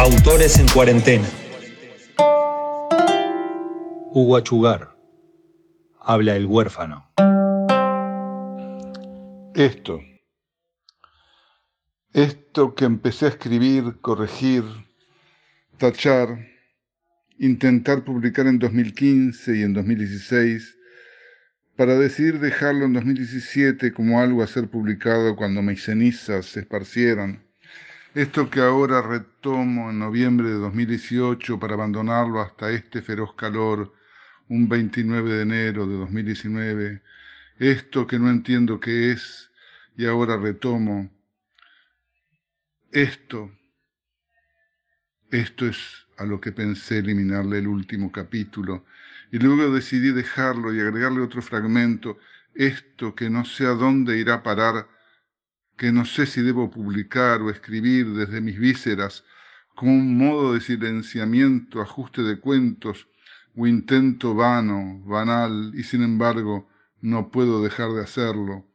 Autores en cuarentena. Hugo Achugar. Habla el huérfano. Esto. Esto que empecé a escribir, corregir, tachar, intentar publicar en 2015 y en 2016, para decidir dejarlo en 2017 como algo a ser publicado cuando mis cenizas se esparcieran. Esto que ahora retomo en noviembre de 2018 para abandonarlo hasta este feroz calor, un 29 de enero de 2019, esto que no entiendo qué es y ahora retomo, esto, esto es a lo que pensé eliminarle el último capítulo. Y luego decidí dejarlo y agregarle otro fragmento, esto que no sé a dónde irá a parar, que no sé si debo publicar o escribir desde mis vísceras, como un modo de silenciamiento, ajuste de cuentos o intento vano, banal, y sin embargo no puedo dejar de hacerlo.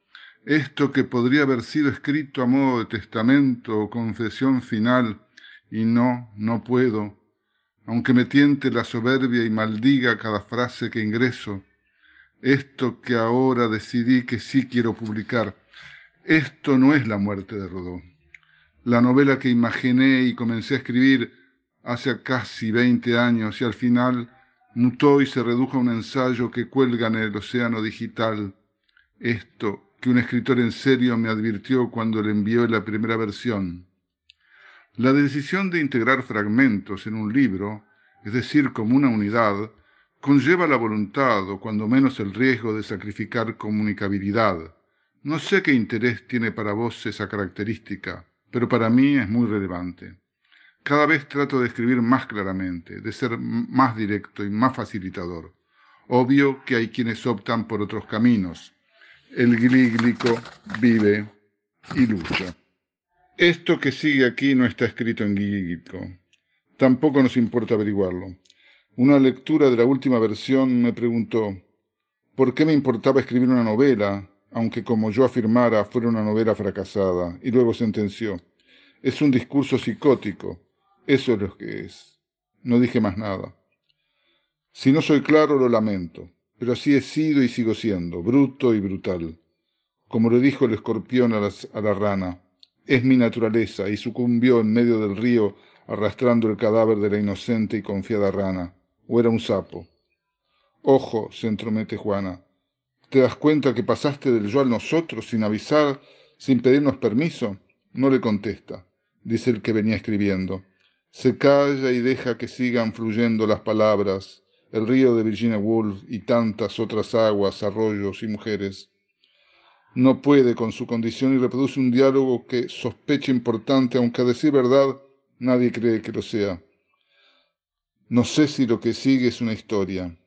Esto que podría haber sido escrito a modo de testamento o confesión final, y no, no puedo, aunque me tiente la soberbia y maldiga cada frase que ingreso, esto que ahora decidí que sí quiero publicar, esto no es la muerte de Rodó. La novela que imaginé y comencé a escribir hace casi 20 años y al final mutó y se redujo a un ensayo que cuelga en el océano digital. Esto que un escritor en serio me advirtió cuando le envió la primera versión. La decisión de integrar fragmentos en un libro, es decir, como una unidad, conlleva la voluntad o cuando menos el riesgo de sacrificar comunicabilidad. No sé qué interés tiene para vos esa característica, pero para mí es muy relevante. Cada vez trato de escribir más claramente, de ser más directo y más facilitador. Obvio que hay quienes optan por otros caminos. El glíglico vive y lucha. Esto que sigue aquí no está escrito en Gigitko. Tampoco nos importa averiguarlo. Una lectura de la última versión me preguntó, ¿por qué me importaba escribir una novela, aunque como yo afirmara fuera una novela fracasada? Y luego sentenció, es un discurso psicótico, eso es lo que es. No dije más nada. Si no soy claro, lo lamento, pero así he sido y sigo siendo, bruto y brutal. Como le dijo el escorpión a la rana, es mi naturaleza, y sucumbió en medio del río arrastrando el cadáver de la inocente y confiada rana. O era un sapo. Ojo, se entromete Juana. ¿Te das cuenta que pasaste del yo al nosotros sin avisar, sin pedirnos permiso? No le contesta, dice el que venía escribiendo. Se calla y deja que sigan fluyendo las palabras, el río de Virginia Woolf y tantas otras aguas, arroyos y mujeres no puede con su condición y reproduce un diálogo que sospecha importante, aunque a decir verdad nadie cree que lo sea. No sé si lo que sigue es una historia.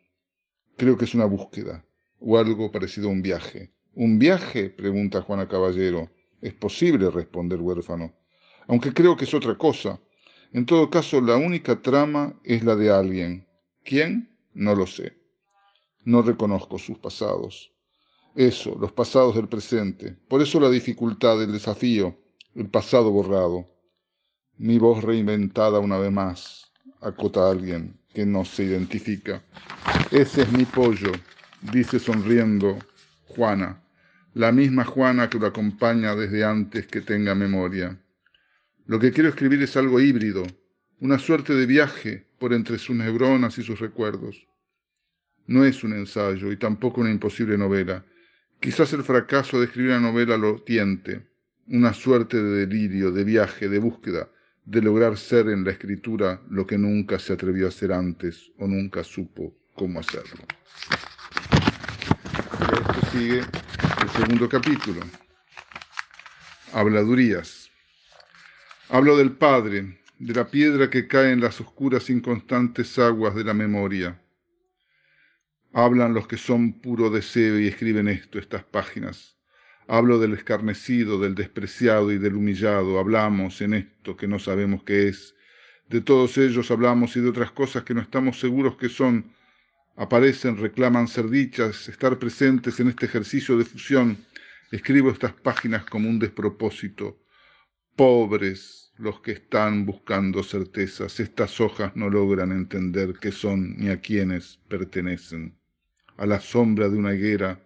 Creo que es una búsqueda o algo parecido a un viaje. ¿Un viaje? pregunta Juana Caballero. Es posible, responde el huérfano, aunque creo que es otra cosa. En todo caso, la única trama es la de alguien. ¿Quién? No lo sé. No reconozco sus pasados. Eso, los pasados del presente. Por eso la dificultad, el desafío, el pasado borrado. Mi voz reinventada una vez más, acota alguien que no se identifica. Ese es mi pollo, dice sonriendo Juana, la misma Juana que lo acompaña desde antes que tenga memoria. Lo que quiero escribir es algo híbrido, una suerte de viaje por entre sus neuronas y sus recuerdos. No es un ensayo y tampoco una imposible novela Quizás el fracaso de escribir una novela lo tiente, una suerte de delirio, de viaje, de búsqueda, de lograr ser en la escritura lo que nunca se atrevió a hacer antes o nunca supo cómo hacerlo. Sigue el segundo capítulo. Habladurías. Hablo del Padre, de la piedra que cae en las oscuras inconstantes aguas de la memoria Hablan los que son puro deseo y escriben esto, estas páginas. Hablo del escarnecido, del despreciado y del humillado. Hablamos en esto que no sabemos qué es. De todos ellos hablamos y de otras cosas que no estamos seguros que son. Aparecen, reclaman ser dichas, estar presentes en este ejercicio de fusión. Escribo estas páginas como un despropósito, Pobres los que están buscando certezas, estas hojas no logran entender qué son ni a quiénes pertenecen. A la sombra de una higuera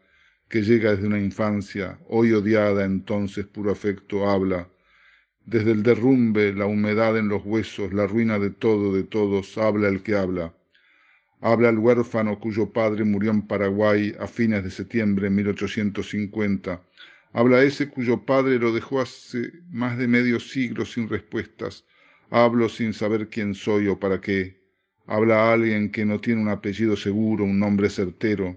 que llega desde una infancia, hoy odiada, entonces puro afecto habla. Desde el derrumbe, la humedad en los huesos, la ruina de todo, de todos, habla el que habla. Habla el huérfano cuyo padre murió en Paraguay a fines de septiembre de 1850 Habla ese cuyo padre lo dejó hace más de medio siglo sin respuestas. Hablo sin saber quién soy o para qué. Habla alguien que no tiene un apellido seguro, un nombre certero.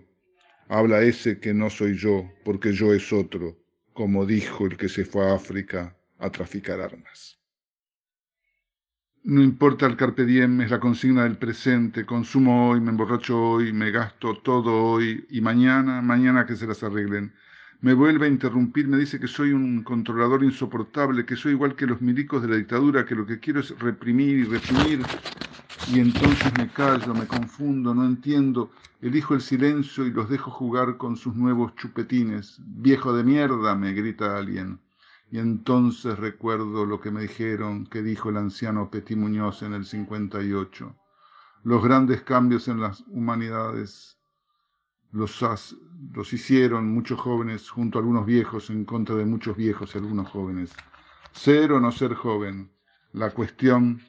Habla ese que no soy yo, porque yo es otro, como dijo el que se fue a África a traficar armas. No importa el carpe diem, es la consigna del presente. Consumo hoy, me emborracho hoy, me gasto todo hoy y mañana, mañana que se las arreglen me vuelve a interrumpir, me dice que soy un controlador insoportable, que soy igual que los milicos de la dictadura, que lo que quiero es reprimir y reprimir, y entonces me callo, me confundo, no entiendo, elijo el silencio y los dejo jugar con sus nuevos chupetines. Viejo de mierda, me grita alguien. Y entonces recuerdo lo que me dijeron, que dijo el anciano Petit Muñoz en el 58. Los grandes cambios en las humanidades los, los hicieron muchos jóvenes junto a algunos viejos en contra de muchos viejos y algunos jóvenes. Ser o no ser joven, la cuestión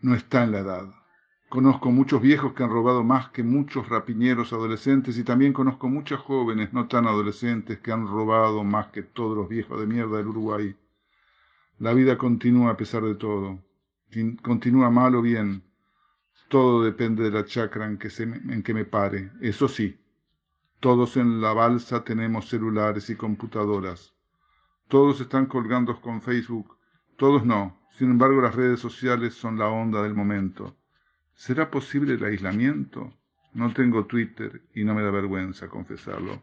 no está en la edad. Conozco muchos viejos que han robado más que muchos rapiñeros adolescentes y también conozco muchas jóvenes no tan adolescentes que han robado más que todos los viejos de mierda del Uruguay. La vida continúa a pesar de todo. Continúa mal o bien, todo depende de la chacra en que, se en que me pare. Eso sí, todos en la balsa tenemos celulares y computadoras. Todos están colgando con Facebook. Todos no. Sin embargo, las redes sociales son la onda del momento. ¿Será posible el aislamiento? No tengo Twitter y no me da vergüenza confesarlo.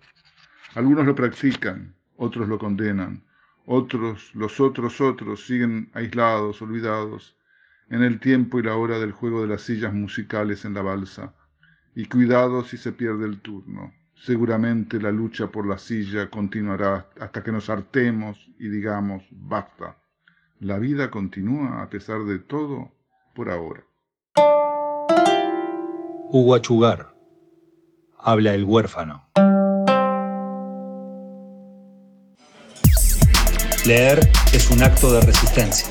Algunos lo practican, otros lo condenan, otros, los otros otros, siguen aislados, olvidados, en el tiempo y la hora del juego de las sillas musicales en la balsa, y cuidado si se pierde el turno. Seguramente la lucha por la silla continuará hasta que nos hartemos y digamos basta. La vida continúa a pesar de todo por ahora. Hugo Achugar. Habla el huérfano. Leer es un acto de resistencia.